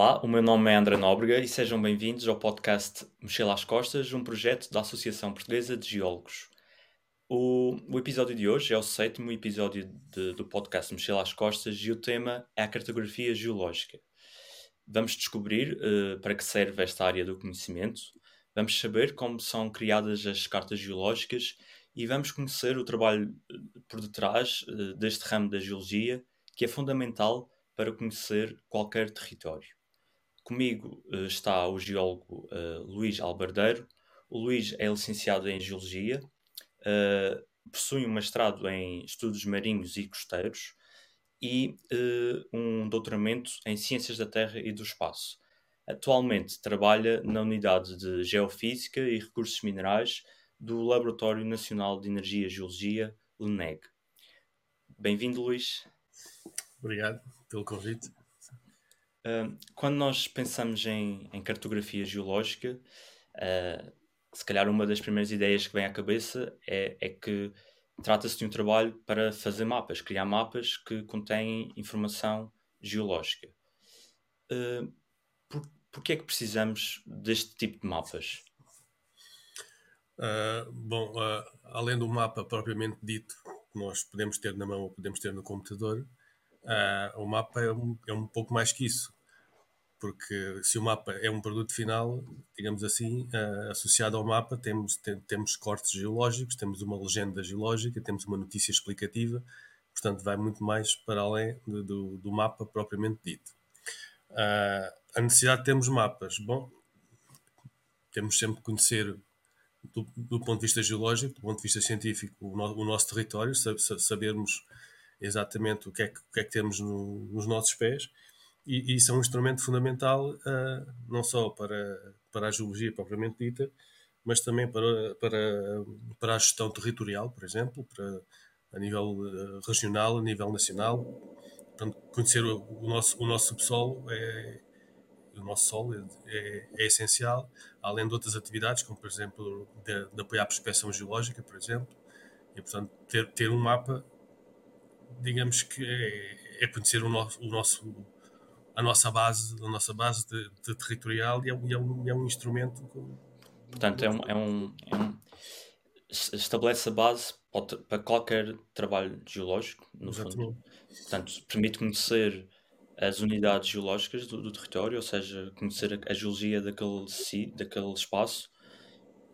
Olá, o meu nome é André Nóbrega e sejam bem-vindos ao podcast Mochila às Costas, um projeto da Associação Portuguesa de Geólogos. O, o episódio de hoje é o sétimo episódio de, do podcast Mochila às Costas e o tema é a cartografia geológica. Vamos descobrir uh, para que serve esta área do conhecimento, vamos saber como são criadas as cartas geológicas e vamos conhecer o trabalho eh, por detrás uh, deste ramo da geologia, que é fundamental para conhecer qualquer território. Comigo uh, está o geólogo uh, Luís Albardeiro. O Luís é licenciado em Geologia, possui um mestrado em Estudos Marinhos e Costeiros e um doutoramento em Ciências da Terra e do Espaço. Atualmente trabalha na Unidade de Geofísica e Recursos Minerais do Laboratório Nacional de Energia e Geologia, LNEG. Bem-vindo, Luís. Obrigado pelo convite. Quando nós pensamos em, em cartografia geológica, uh, se calhar uma das primeiras ideias que vem à cabeça é, é que trata-se de um trabalho para fazer mapas, criar mapas que contêm informação geológica. Uh, por, por que é que precisamos deste tipo de mapas? Uh, bom, uh, além do mapa propriamente dito, que nós podemos ter na mão ou podemos ter no computador, uh, o mapa é um, é um pouco mais que isso. Porque se o mapa é um produto final, digamos assim, associado ao mapa, temos, tem, temos cortes geológicos, temos uma legenda geológica, temos uma notícia explicativa, portanto, vai muito mais para além do, do, do mapa propriamente dito. a necessidade de termos mapas, bom, temos sempre que conhecer do, do, ponto de vista geológico, do ponto de vista científico, o, no, o nosso território, sabermos exatamente o que é que, que, é que temos no, nos nossos pés, e, isso é um instrumento fundamental uh, não só para, para a geologia propriamente dita, mas também para, para, para a gestão territorial, por exemplo, para, a nível uh, regional, a nível nacional. Portanto, conhecer o, o nosso, o nosso subsolo é, o nosso solo é, é, é, essencial, além de outras atividades, como por exemplo de, de, apoiar a prospecção geológica, por exemplo, e portanto ter, ter um mapa, digamos que é, é conhecer o nosso, o nosso, a nossa base, a nossa base de, de territorial e é, é, um, é um instrumento. Com, portanto, é um, é um, é um estabelece a base para qualquer trabalho geológico, no Exatamente. fundo. Portanto, permite conhecer as unidades geológicas do, do território, ou seja, conhecer a, a geologia daquele, daquele espaço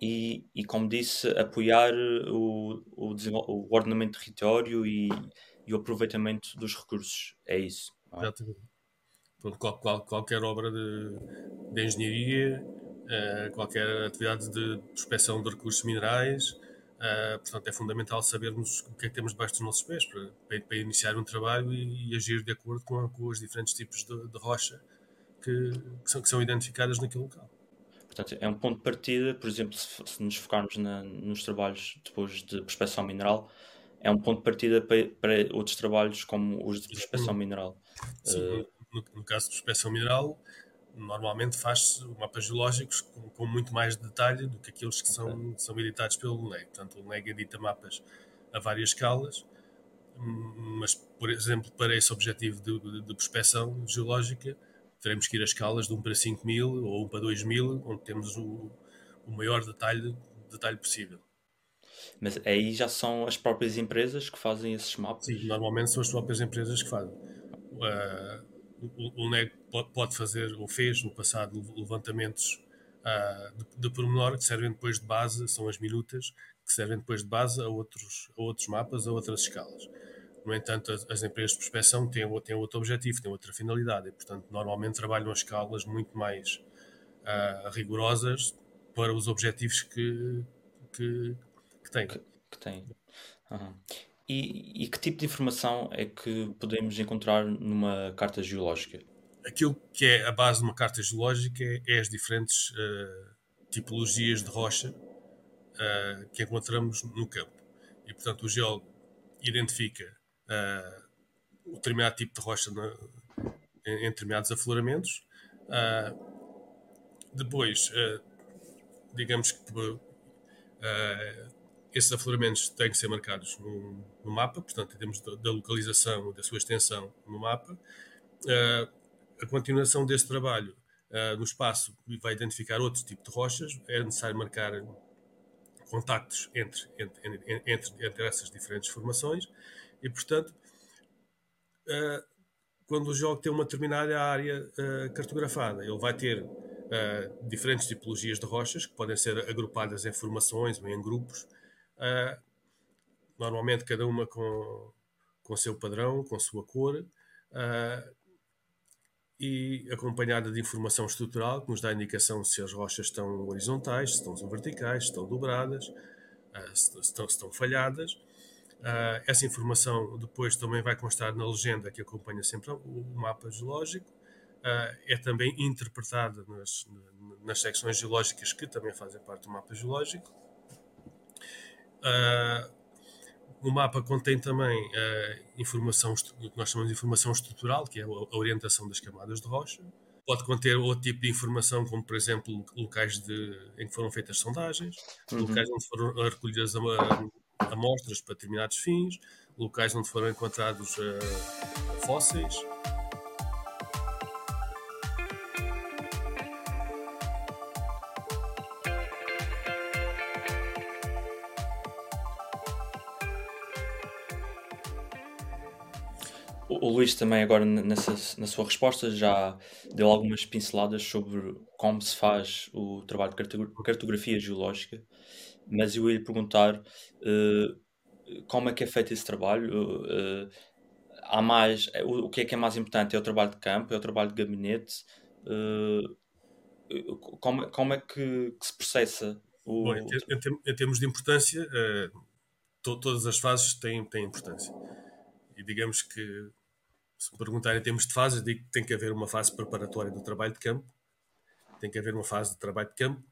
e, e, como disse, apoiar o, o, o ordenamento do território e, e, o aproveitamento dos recursos. É isso. É? Exatamente. Qual, qual, qualquer obra de, de engenharia, uh, qualquer atividade de prospecção de recursos minerais, Uh, portanto, é fundamental sabermos o que é que temos debaixo dos nossos pés para, para, para iniciar um trabalho e, e, agir de acordo com, com os diferentes tipos de, de rocha que, que, são, que são identificadas naquele local. Portanto, é um ponto de partida, por exemplo, se, se nos focarmos na, nos trabalhos depois de prospecção mineral, é um ponto de partida para, para outros trabalhos como os de prospecção mineral. Sim, uh, no, caso de prospecção mineral, normalmente faz-se mapas geológicos com, com, muito mais detalhe do que aqueles que são, são editados pelo LNEG. Portanto, o LNEG edita mapas a várias escalas, mas, por exemplo, para esse objetivo de, de, de prospecção geológica, teremos que ir a escalas de 1 para 5 mil ou 1 para 2 mil, onde temos o, o maior detalhe, detalhe possível. Mas aí já são as próprias empresas que fazem esses mapas? Sim, normalmente são as próprias empresas que fazem. Uh, o, o NEG pode fazer, ou fez no passado, levantamentos uh, de, de pormenor que servem depois de base, são as minutas, que servem depois de base a outros, a outros mapas, a outras escalas. No entanto, as, as empresas de prospecção têm, têm outro objetivo, têm outra finalidade e, portanto, normalmente trabalham a escalas muito mais uh, rigorosas para os objetivos que, que, que têm. Que, que têm. Uhum. E, e, que tipo de informação é que podemos encontrar numa carta geológica? Aquilo que é a base de uma carta geológica é, é as diferentes uh, tipologias de rocha uh, que encontramos no campo. E, portanto, o geólogo identifica uh, o determinado tipo de rocha na, em, em, determinados afloramentos. depois, digamos que esses afloramentos têm que ser marcados no, no mapa, portanto, em termos da, localização da sua extensão no mapa. Uh, a continuação deste trabalho uh, no espaço vai identificar outro tipo de rochas, é necessário marcar contactos entre, entre, entre, entre essas diferentes formações. E, portanto, uh, quando o jogo tem uma determinada área cartografada, ele vai ter diferentes tipologias de rochas que podem ser agrupadas em formações ou em grupos, normalmente cada uma com, com seu padrão, com a sua cor, e acompanhada de informação estrutural que nos dá indicação se as rochas estão horizontais, se estão verticais, se estão dobradas, uh, se, estão, se, estão, falhadas. Uh, essa informação depois também vai constar na legenda que acompanha sempre o mapa geológico. Uh, é também interpretada nas, nas secções geológicas que também fazem parte do mapa geológico. Uh, o mapa contém também uh, informação, o que nós chamamos de informação estrutural, que é a orientação das camadas de rocha. Pode conter outro tipo de informação, como por exemplo locais de, em que foram feitas sondagens, uhum. locais onde foram recolhidas amostras para determinados fins, locais onde foram encontrados fósseis. O, Luís também agora nessa, na sua resposta já deu algumas pinceladas sobre como se faz o trabalho de cartografia geológica, mas eu ia perguntar uh, como é que é feito esse trabalho? Uh, há mais, é, o, o, que é que é mais importante? É o trabalho de campo? É o trabalho de gabinete? Uh, como, como é que, que se processa o... Bom, em, em, termos de importância, to, todas as fases têm, têm importância. E digamos que se me perguntarem em termos de fases, digo que tem que haver uma fase preparatória do trabalho de campo, tem que haver uma fase de trabalho de campo,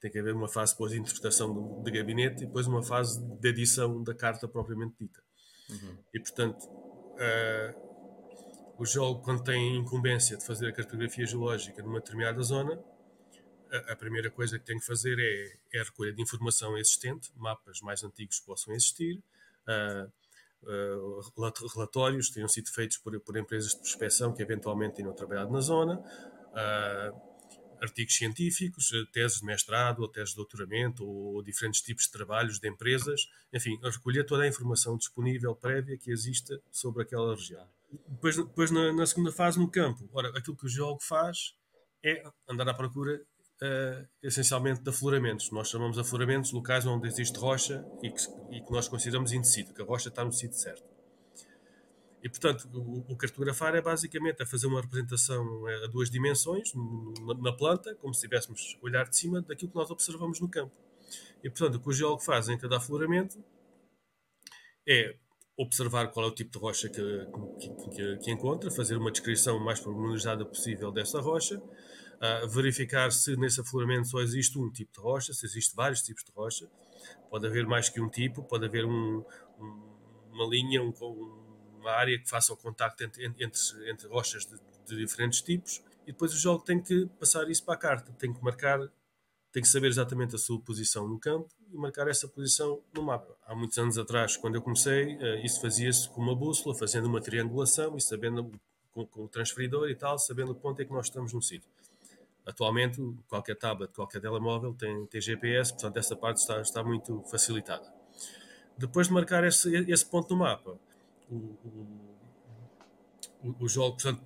tem que haver uma fase depois de interpretação de gabinete e depois uma fase de edição da carta propriamente dita. Uhum. E, portanto, uh, o jogo, quando tem incumbência de fazer a cartografia geológica numa determinada zona, a, a primeira coisa que tem que fazer é, é, a recolha de informação existente, mapas mais antigos que possam existir, uh, uh, relatórios que tenham sido feitos por, por, empresas de prospecção que eventualmente tenham trabalhado na zona, uh, artigos científicos, eh, teses de mestrado ou teses de doutoramento ou, ou, diferentes tipos de trabalhos de empresas, enfim, recolher toda a informação disponível prévia que exista sobre aquela região. Depois, depois na, na segunda fase, no campo, ora, aquilo que o geólogo faz é andar à procura uh, essencialmente de afloramentos. Nós chamamos afloramentos locais onde existe rocha e que, e que nós consideramos indecido, que a rocha está no sítio certo. E, portanto, o, o, cartografar é basicamente a fazer uma representação a duas dimensões, na, na planta, como se estivéssemos a olhar de cima daquilo que nós observamos no campo. E, portanto, o que o geólogo faz em cada afloramento é observar qual é o tipo de rocha que, que, que, que encontra, fazer uma descrição mais pormenorizada possível dessa rocha, uh, verificar se nesse afloramento só existe um tipo de rocha, se existe vários tipos de rocha. Pode haver mais que um tipo, pode haver um, um, uma linha, um, uma área que faça o contacto entre, entre, entre rochas de, de, diferentes tipos. E depois o jogo tem que passar isso para a carta, tem que marcar, tem que saber exatamente a sua posição no campo e marcar essa posição no mapa. Há muitos anos atrás, quando eu comecei, uh, isso fazia-se com uma bússola, fazendo uma triangulação e sabendo com, com o transferidor e tal, sabendo o ponto em que nós estamos no sítio. Atualmente, qualquer tablet, qualquer telemóvel tem, tem GPS, portanto, essa parte está, está muito facilitada. Depois de marcar esse, esse ponto no mapa, o, o, o jogo, portanto,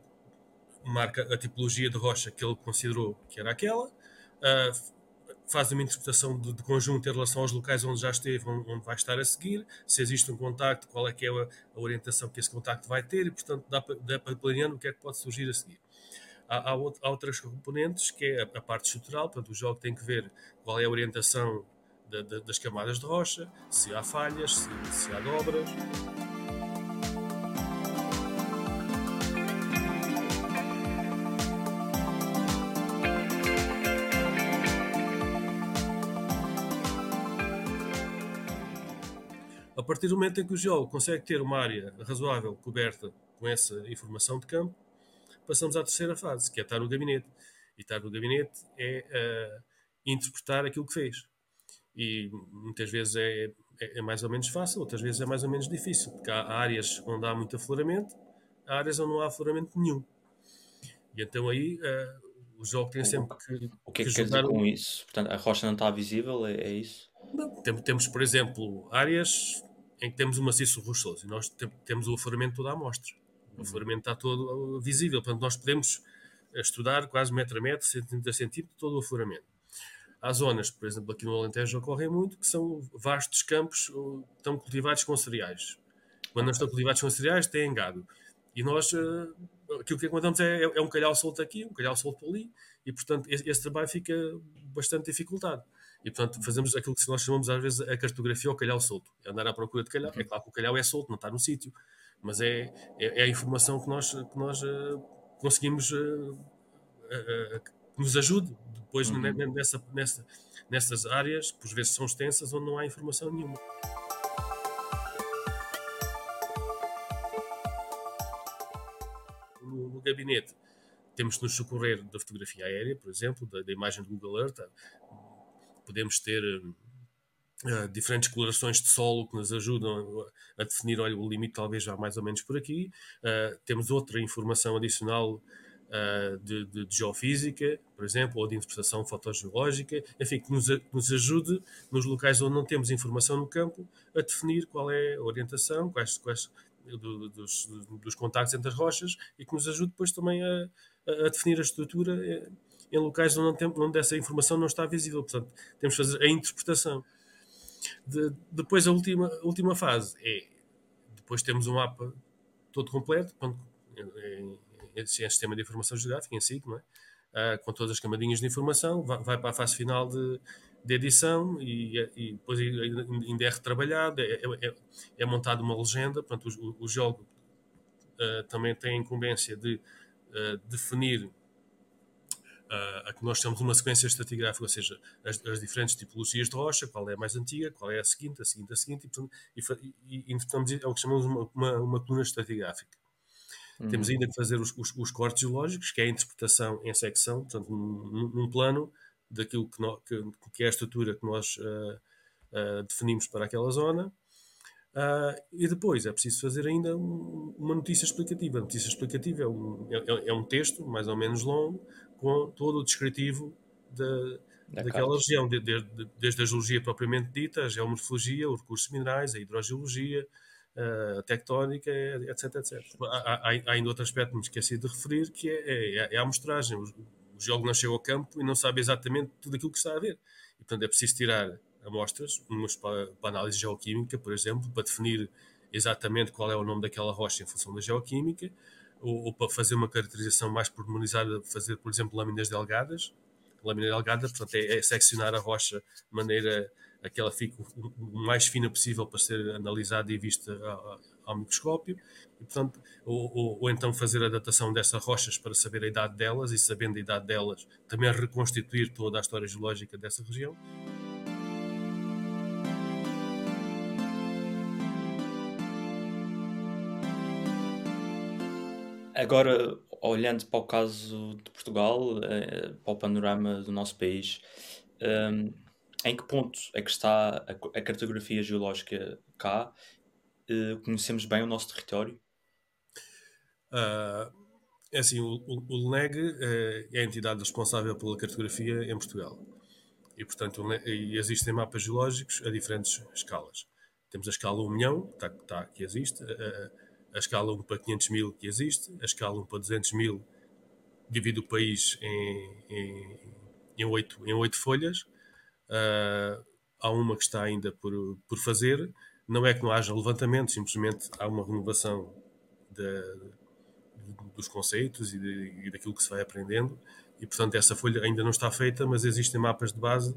marca a tipologia de rocha que ele considerou que era aquela, uh, faz uma interpretação de, de, conjunto em relação aos locais onde já esteve, onde, vai estar a seguir, se existe um contacto, qual é que é a, a orientação que esse contacto vai ter e, portanto, dá para, dá para planear o que é que pode surgir a seguir há, há, outras componentes, que é a, a, parte estrutural, portanto, o jogo tem que ver qual é a orientação da, da, das camadas de rocha, se há falhas, se, se há dobras. A partir do momento em que o geólogo consegue ter uma área razoável coberta com essa informação de campo, passamos à terceira fase, que é estar no gabinete. E estar no gabinete é uh, interpretar aquilo que fez. E muitas vezes é, é, é, mais ou menos fácil, outras vezes é mais ou menos difícil, porque há áreas onde há muito afloramento, há áreas onde não há afloramento nenhum. E então aí uh, o jogo tem sempre que. O que é que, que quer dizer com isso? Portanto, a rocha não está visível, é, é isso? Não, temos, por exemplo, áreas em que temos um maciço rochoso e nós temos o afloramento toda a amostra. O afloramento está todo visível, portanto, nós podemos estudar quase metro a metro, centímetro a centímetro, todo o afloramento. Há zonas, por exemplo, aqui no Alentejo ocorrem muito, que são vastos campos estão cultivados com cereais. Quando não estão cultivados com cereais, têm gado. E nós, uh, aquilo que encontramos é, é, um calhau solto aqui, um calhau solto ali, e portanto esse, esse trabalho fica bastante dificultado. E, portanto, fazemos aquilo que nós chamamos às vezes a cartografia ao calhau solto. É andar à procura de calhau. É claro que o calhau é solto, não está no sítio. Mas é, é, é, a informação que nós, que nós uh, conseguimos uh, uh, que nos ajude depois uhum. nessa, nessa, nessas áreas, por vezes são extensas, onde não há informação nenhuma. No, no gabinete, temos de nos socorrer da fotografia aérea, por exemplo, da, da imagem do Google Earth, podemos ter uh, diferentes colorações de solo que nos ajudam a definir, olha, o limite talvez já mais ou menos por aqui. Uh, temos outra informação adicional uh, de, de, de, geofísica, por exemplo, ou de interpretação fotogeológica, enfim, que nos, nos ajude nos locais onde não temos informação no campo a definir qual é a orientação, quais, quais do, dos, dos contactos entre as rochas e que nos ajude depois também a, a definir a estrutura em locais onde, tem, onde essa informação não está visível. Portanto, temos que fazer a interpretação. De, depois, a última, a última fase é. Depois temos um mapa todo completo, em, em, em sistema de informação geográfica, em SIG, não é? Ah, com todas as camadinhas de informação, vai, vai, para a fase final de, de edição e, e, depois ainda é retrabalhado, é, é, é, é uma legenda, portanto, o, o jogo uh, também tem a incumbência de uh, definir a que nós temos uma sequência estratigráfica, ou seja, as, as, diferentes tipologias de rocha, qual é a mais antiga, qual é a seguinte, a seguinte, a seguinte, e, portanto, e, e, e é o que chamamos uma, uma, uma coluna estratigráfica. Uhum. Temos ainda que fazer os, os, os, cortes geológicos, que é a interpretação em secção, portanto, num, num plano daquilo que, no, que, que, é a estrutura que nós uh, uh, definimos para aquela zona. Uh, e depois é preciso fazer ainda um, uma notícia explicativa. A notícia explicativa é um, é, é um texto mais ou menos longo, com todo o descritivo de, da daquela região, de, de, desde a geologia propriamente dita, a geomorfologia, os recursos minerais, a hidrogeologia, a tectónica, etc, etc. Há, há, há ainda outro aspecto que me esqueci de referir, que é, é, é a amostragem. O, o geólogo nasceu ao campo e não sabe exatamente tudo aquilo que está a ver. E, portanto, é preciso tirar amostras, umas para, para análise geoquímica, por exemplo, para definir exatamente qual é o nome daquela rocha em função da geoquímica, ou, ou, para fazer uma caracterização mais pormenorizada, fazer, por exemplo, lâminas delgadas. Lâmina delgada, portanto, é, é seccionar a rocha de maneira a que ela fique o mais fina possível para ser analisada e vista ao, ao microscópio. E, portanto, ou, ou, ou, então fazer a datação dessas rochas para saber a idade delas e, sabendo a idade delas, também reconstituir toda a história geológica dessa região. Agora, olhando para o caso de Portugal, eh, para o panorama do nosso país, um, em que ponto é que está a, cartografia geológica cá? Uh, conhecemos bem o nosso território? Uh, é assim, o, o, LNEG uh, é a entidade responsável pela cartografia em Portugal. E, portanto, existem mapas geológicos a diferentes escalas. Temos a escala 1 milhão, que, está, está, que existe, escala 1 para 500 mil que existe, a escala 1 para 200 mil divide o país em, em, em, 8, em 8 folhas. Uh, há uma que está ainda por, por fazer. Não é que não haja levantamento, simplesmente há uma renovação de, dos conceitos e, de, e daquilo que se vai aprendendo. E, portanto, essa folha ainda não está feita, mas existem mapas de base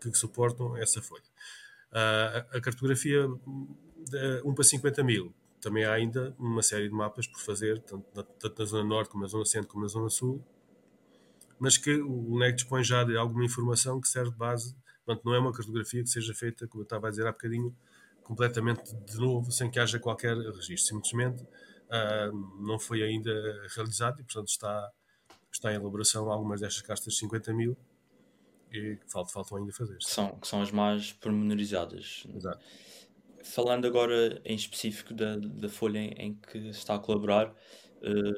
que suportam essa folha. Uh, a, a cartografia de 1 para 50 mil também há ainda uma série de mapas por fazer, tanto na, tanto na Zona Norte, como na Zona Centro, como na Zona Sul, mas que o NEC dispõe já de alguma informação que serve de base. Portanto, não é uma cartografia que seja feita, como eu estava a dizer há bocadinho, completamente de novo, sem que haja qualquer registro. Simplesmente uh, não foi ainda realizado e, portanto, está, está em elaboração algumas destas castas de 50 mil e faltam, faltam ainda fazer. São, que são as mais pormenorizadas. Exato. Falando agora em específico da, da folha em, em que está a colaborar, uh,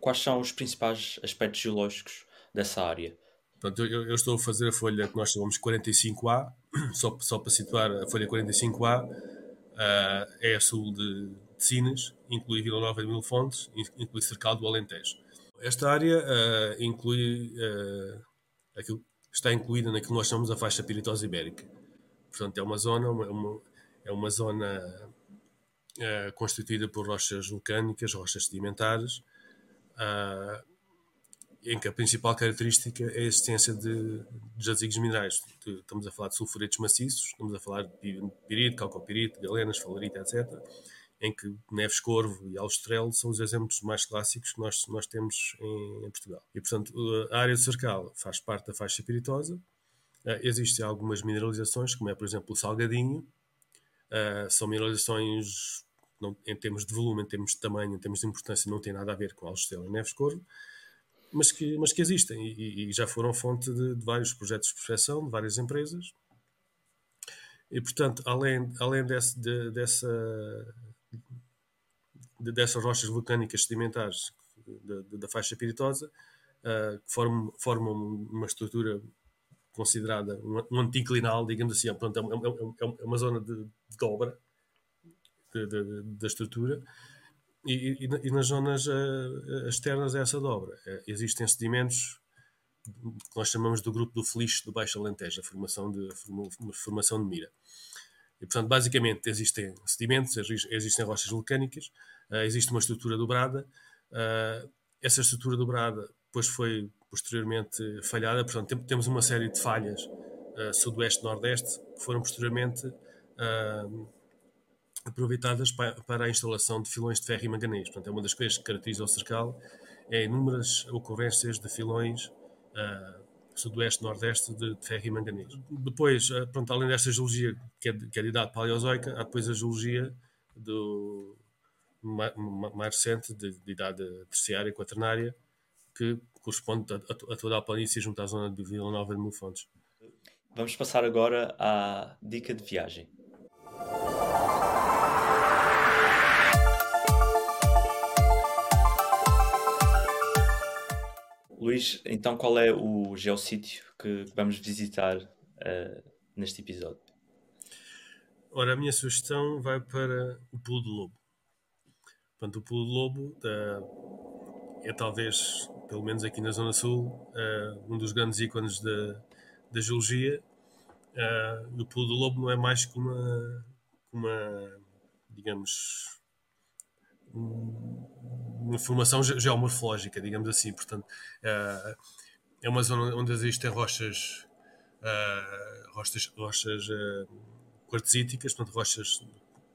quais são os principais aspectos geológicos dessa área? Portanto, eu, eu, estou a fazer a folha que nós chamamos 45A, só, só para situar a folha 45A, uh, é a sul de, de Sines, inclui Vila Nova de Mil Fontes, inclui Cercal do Alentejo. Esta área uh, inclui aquilo, está incluída naquilo que nós chamamos a faixa piritosa ibérica. Portanto, é uma zona, uma, uma é uma zona uh, constituída por rochas vulcânicas, rochas sedimentares, em que a principal característica é a existência de, de jazigos minerais. Estamos a falar de sulfuretos maciços, estamos a falar de pirite, calcopirite, galenas, falarite, etc em que Neves Corvo e Alstrel são os exemplos mais clássicos que nós, nós temos em, em Portugal. E, portanto, a área do Cercal faz parte da faixa piritosa. Uh, existem algumas mineralizações, como é, por exemplo, o Salgadinho. Uh, são mineralizações, não, em termos de volume, em termos de tamanho, em termos de importância, não tem nada a ver com Alstrel e Neves Corvo, mas que, mas que existem e, e já foram fonte de, de vários projetos de prospecção, de várias empresas. E, portanto, além, além desse, de, dessa dessas rochas vulcânicas sedimentares da, da faixa piritosa, uh, que formam, formam uma estrutura considerada um, um anticlinal, digamos assim, portanto, é, é, é, é uma zona de, de dobra da estrutura, e, e, e, nas zonas uh, externas a essa dobra uh, existem sedimentos que nós chamamos do grupo do Felixe do Baixo Alentejo, a formação de, a formação de mira. E, portanto, basicamente existem sedimentos, existem rochas vulcânicas, existe uma estrutura dobrada. Essa estrutura dobrada depois foi posteriormente falhada, portanto, tem, temos uma série de falhas uh, sudoeste-nordeste que foram posteriormente aproveitadas para, para, a instalação de filões de ferro e manganês. Portanto, é uma das coisas que caracteriza o cercal, é inúmeras ocorrências de filões sudoeste, nordeste de, de ferro e manganês. Depois, eh, pronto, além desta geologia que é de, que é de idade paleozoica, há depois a geologia do mais recente, de, de, idade terciária e quaternária, que corresponde a, a, toda a planície junto à zona de Vila Nova de Mil Fontes. Vamos passar agora à dica de viagem. Luís, então qual é o geossítio que vamos visitar uh, neste episódio? Ora, a minha sugestão vai para o Pulo do Lobo. Portanto, o Pulo do Lobo é talvez, pelo menos aqui na Zona Sul, uh, um dos grandes ícones da, da geologia. o Pulo do Lobo não é mais que uma, uma digamos, uma formação geomorfológica, digamos assim. Portanto, uh, é uma zona onde existem rochas, uh, rochas, rochas uh, quartzíticas, portanto, rochas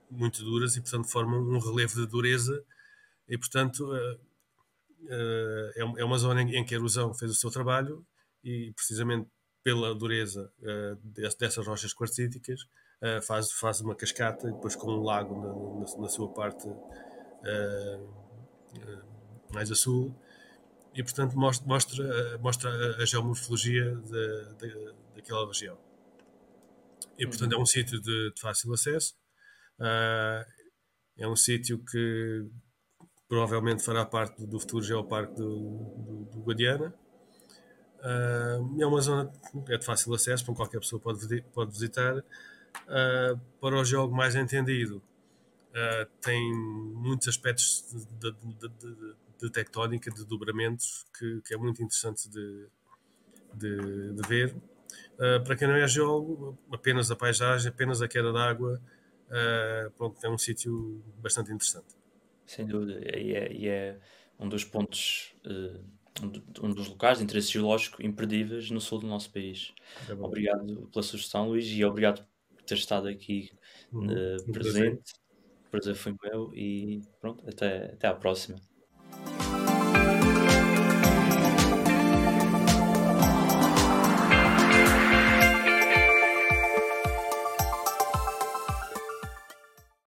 muito duras e, portanto, formam um relevo de dureza e, portanto, é, é uma zona em que a erosão fez o seu trabalho e, precisamente pela dureza dessas rochas quartzíticas, faz, faz uma cascata e depois com um lago na, na, sua parte mais a sul, e portanto mostra, mostra, a geomorfologia de, de, daquela região. E portanto é um sítio de, de, fácil acesso, é um sítio que provavelmente fará parte do futuro geoparque do, do, do Guadiana. Uh, é uma zona é de fácil acesso, para qualquer pessoa pode, pode visitar. Uh, para o jogo mais entendido, uh, tem muitos aspectos de, de, de, de, tectónica, de dobramentos, que, que, é muito interessante de, ver. Para quem não é geólogo, apenas a paisagem, apenas a queda d'água, pronto, é um sítio bastante interessante. Sem dúvida, e é, e é um dos pontos, uh, um dos locais de interesse geológico imperdíveis no sul do nosso país. É obrigado pela sugestão, Luís, e obrigado por ter estado aqui uhum. presente. O prazer foi meu e pronto, até, até à próxima.